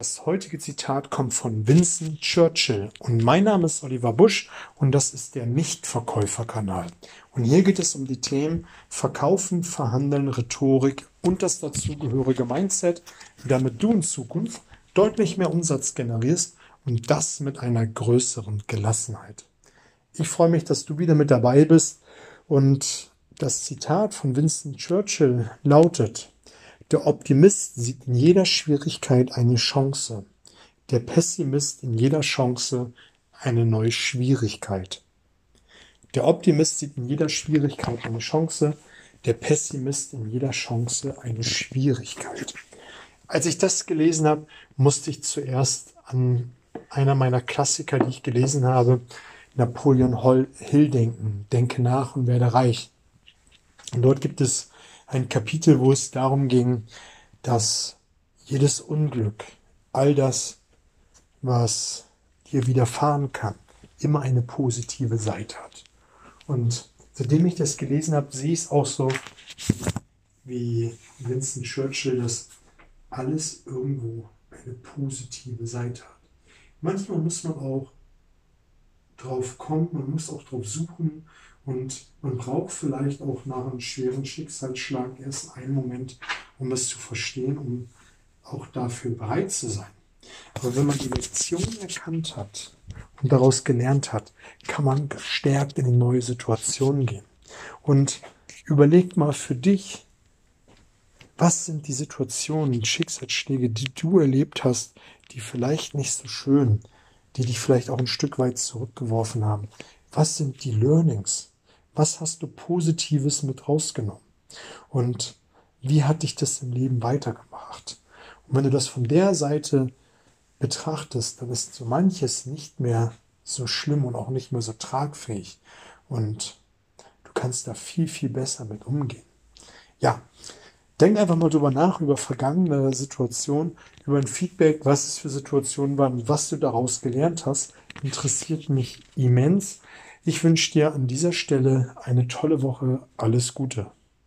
Das heutige Zitat kommt von Vincent Churchill und mein Name ist Oliver Busch und das ist der Nichtverkäuferkanal. Und hier geht es um die Themen Verkaufen, Verhandeln, Rhetorik und das dazugehörige Mindset, damit du in Zukunft deutlich mehr Umsatz generierst und das mit einer größeren Gelassenheit. Ich freue mich, dass du wieder mit dabei bist und das Zitat von Vincent Churchill lautet, der Optimist sieht in jeder Schwierigkeit eine Chance, der Pessimist in jeder Chance eine neue Schwierigkeit. Der Optimist sieht in jeder Schwierigkeit eine Chance, der Pessimist in jeder Chance eine Schwierigkeit. Als ich das gelesen habe, musste ich zuerst an einer meiner Klassiker, die ich gelesen habe, Napoleon Hill denken. Denke nach und werde reich. Und dort gibt es ein Kapitel, wo es darum ging, dass jedes Unglück, all das, was dir widerfahren kann, immer eine positive Seite hat. Und seitdem ich das gelesen habe, sehe ich es auch so, wie Winston Churchill, dass alles irgendwo eine positive Seite hat. Manchmal muss man auch drauf kommen, man muss auch drauf suchen und man braucht vielleicht auch nach einem schweren Schicksalsschlag erst einen Moment, um es zu verstehen, um auch dafür bereit zu sein. Aber wenn man die Lektion erkannt hat und daraus gelernt hat, kann man gestärkt in neue Situation gehen. Und überleg mal für dich, was sind die Situationen, Schicksalsschläge, die du erlebt hast, die vielleicht nicht so schön, die dich vielleicht auch ein Stück weit zurückgeworfen haben? Was sind die Learnings? Was hast du Positives mit rausgenommen? Und wie hat dich das im Leben weitergebracht? Und wenn du das von der Seite betrachtest, dann ist so manches nicht mehr so schlimm und auch nicht mehr so tragfähig. Und du kannst da viel, viel besser mit umgehen. Ja, denk einfach mal drüber nach, über vergangene Situationen, über ein Feedback, was es für Situationen waren, was du daraus gelernt hast. Interessiert mich immens. Ich wünsche dir an dieser Stelle eine tolle Woche. Alles Gute.